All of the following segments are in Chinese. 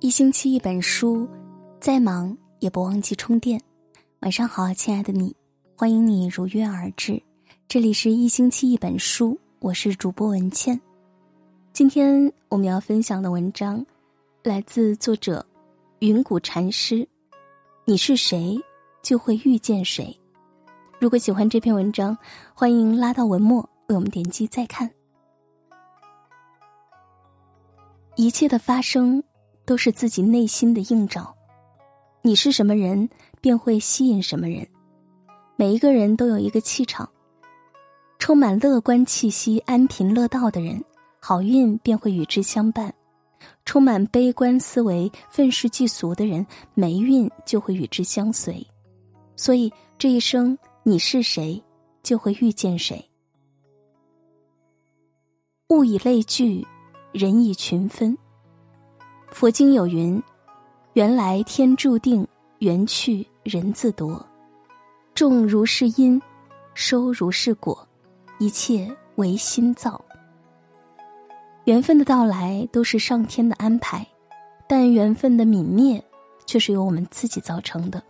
一星期一本书，再忙也不忘记充电。晚上好，亲爱的你，欢迎你如约而至。这里是一星期一本书，我是主播文倩。今天我们要分享的文章来自作者云谷禅师。你是谁，就会遇见谁。如果喜欢这篇文章，欢迎拉到文末为我们点击再看。一切的发生。都是自己内心的映照，你是什么人，便会吸引什么人。每一个人都有一个气场，充满乐观气息、安贫乐道的人，好运便会与之相伴；充满悲观思维、愤世嫉俗的人，霉运就会与之相随。所以这一生，你是谁，就会遇见谁。物以类聚，人以群分。佛经有云：“缘来天注定，缘去人自夺。种如是因，收如是果，一切唯心造。”缘分的到来都是上天的安排，但缘分的泯灭却是由我们自己造成的。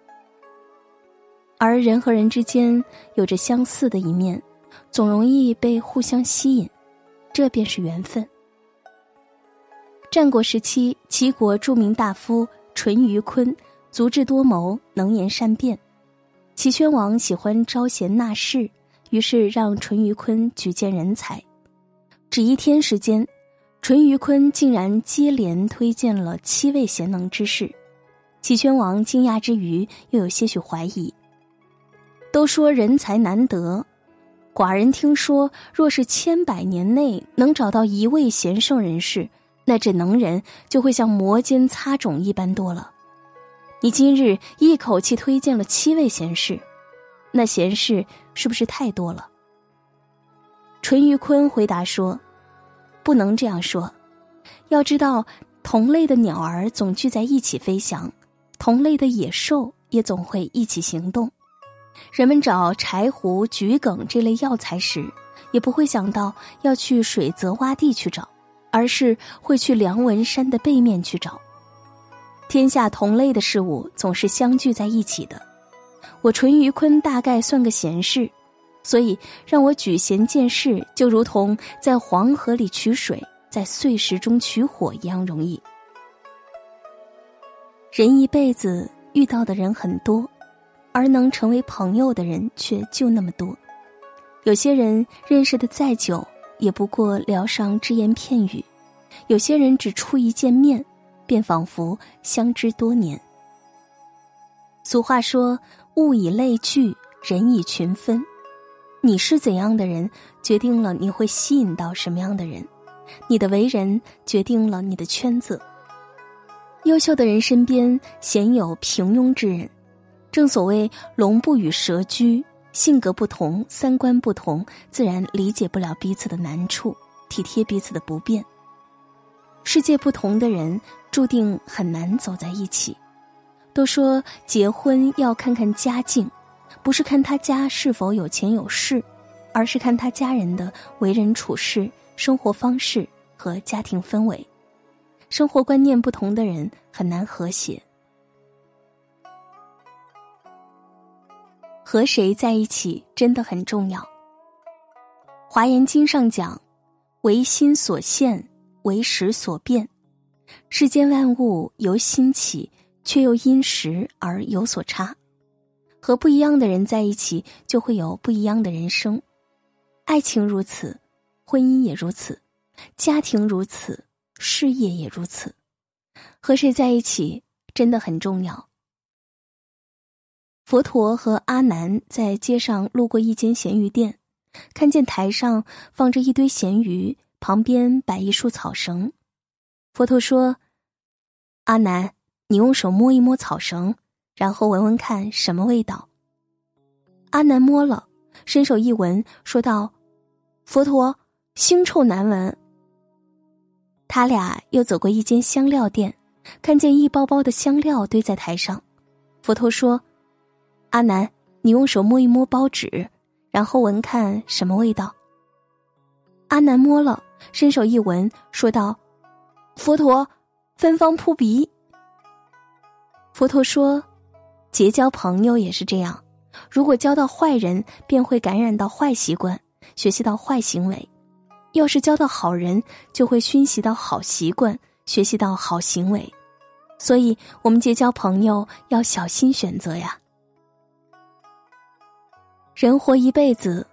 而人和人之间有着相似的一面，总容易被互相吸引，这便是缘分。战国时期，齐国著名大夫淳于髡足智多谋，能言善辩。齐宣王喜欢招贤纳士，于是让淳于髡举荐人才。只一天时间，淳于髡竟然接连推荐了七位贤能之士。齐宣王惊讶之余，又有些许怀疑。都说人才难得，寡人听说，若是千百年内能找到一位贤圣人士。那这能人就会像摩肩擦踵一般多了。你今日一口气推荐了七位贤士，那贤士是不是太多了？淳于髡回答说：“不能这样说。要知道，同类的鸟儿总聚在一起飞翔，同类的野兽也总会一起行动。人们找柴胡、桔梗这类药材时，也不会想到要去水泽洼地去找。”而是会去梁文山的背面去找。天下同类的事物总是相聚在一起的。我淳于髡大概算个贤士，所以让我举贤荐士，就如同在黄河里取水，在碎石中取火一样容易。人一辈子遇到的人很多，而能成为朋友的人却就那么多。有些人认识的再久。也不过聊上只言片语，有些人只初一见面，便仿佛相知多年。俗话说：“物以类聚，人以群分。”你是怎样的人，决定了你会吸引到什么样的人；你的为人，决定了你的圈子。优秀的人身边鲜有平庸之人，正所谓“龙不与蛇居”。性格不同，三观不同，自然理解不了彼此的难处，体贴彼此的不便。世界不同的人，注定很难走在一起。都说结婚要看看家境，不是看他家是否有钱有势，而是看他家人的为人处事、生活方式和家庭氛围。生活观念不同的人，很难和谐。和谁在一起真的很重要。华严经上讲：“唯心所现，唯识所变。世间万物由心起，却又因时而有所差。和不一样的人在一起，就会有不一样的人生。爱情如此，婚姻也如此，家庭如此，事业也如此。和谁在一起真的很重要。”佛陀和阿难在街上路过一间咸鱼店，看见台上放着一堆咸鱼，旁边摆一束草绳。佛陀说：“阿难，你用手摸一摸草绳，然后闻闻看什么味道。”阿难摸了，伸手一闻，说道：“佛陀，腥臭难闻。”他俩又走过一间香料店，看见一包包的香料堆在台上。佛陀说。阿南，你用手摸一摸包纸，然后闻看什么味道。阿南摸了，伸手一闻，说道：“佛陀，芬芳扑鼻，佛陀说，结交朋友也是这样，如果交到坏人，便会感染到坏习惯，学习到坏行为；要是交到好人，就会熏习到好习惯，学习到好行为。所以，我们结交朋友要小心选择呀。人活一辈子，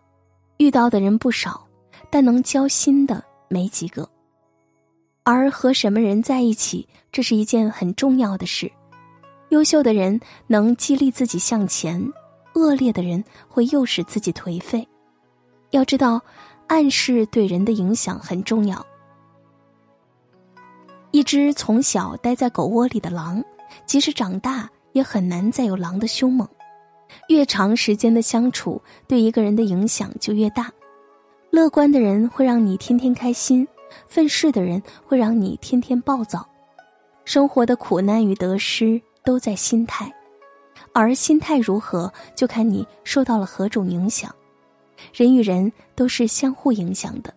遇到的人不少，但能交心的没几个。而和什么人在一起，这是一件很重要的事。优秀的人能激励自己向前，恶劣的人会诱使自己颓废。要知道，暗示对人的影响很重要。一只从小待在狗窝里的狼，即使长大也很难再有狼的凶猛。越长时间的相处，对一个人的影响就越大。乐观的人会让你天天开心，愤世的人会让你天天暴躁。生活的苦难与得失都在心态，而心态如何，就看你受到了何种影响。人与人都是相互影响的。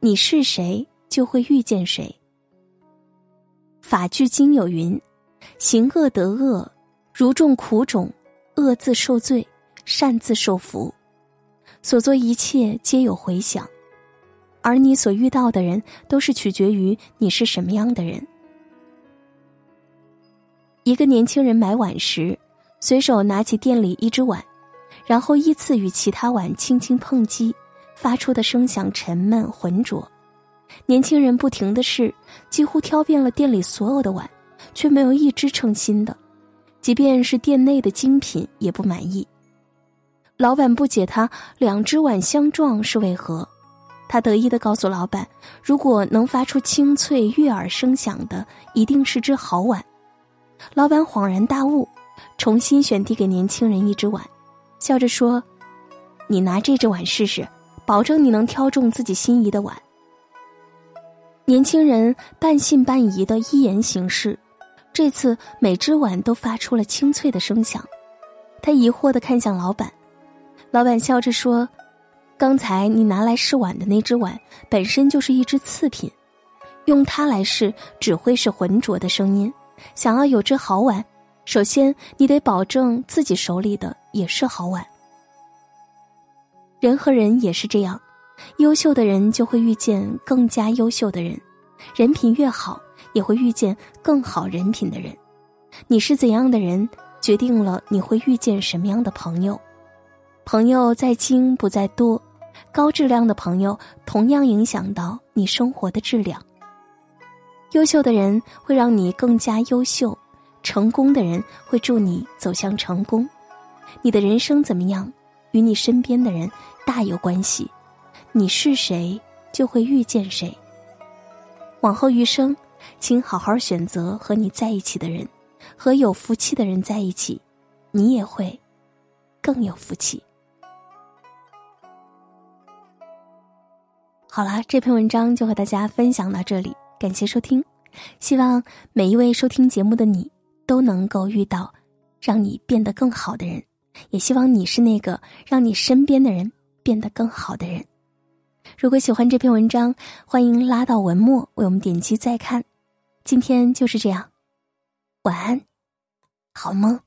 你是谁？就会遇见谁。法句经有云：“行恶得恶，如种苦种；恶自受罪，善自受福。所做一切皆有回响，而你所遇到的人，都是取决于你是什么样的人。”一个年轻人买碗时，随手拿起店里一只碗，然后依次与其他碗轻轻碰击，发出的声响沉闷浑浊。年轻人不停的试，几乎挑遍了店里所有的碗，却没有一只称心的。即便是店内的精品，也不满意。老板不解他两只碗相撞是为何，他得意的告诉老板：“如果能发出清脆悦耳声响的，一定是只好碗。”老板恍然大悟，重新选递给年轻人一只碗，笑着说：“你拿这只碗试试，保证你能挑中自己心仪的碗。”年轻人半信半疑的依言行事，这次每只碗都发出了清脆的声响。他疑惑的看向老板，老板笑着说：“刚才你拿来试碗的那只碗本身就是一只次品，用它来试只会是浑浊的声音。想要有只好碗，首先你得保证自己手里的也是好碗。人和人也是这样。”优秀的人就会遇见更加优秀的人，人品越好，也会遇见更好人品的人。你是怎样的人，决定了你会遇见什么样的朋友。朋友在精不在多，高质量的朋友同样影响到你生活的质量。优秀的人会让你更加优秀，成功的人会助你走向成功。你的人生怎么样，与你身边的人大有关系。你是谁，就会遇见谁。往后余生，请好好选择和你在一起的人，和有福气的人在一起，你也会更有福气。好啦，这篇文章就和大家分享到这里，感谢收听。希望每一位收听节目的你都能够遇到让你变得更好的人，也希望你是那个让你身边的人变得更好的人。如果喜欢这篇文章，欢迎拉到文末为我们点击再看。今天就是这样，晚安，好梦。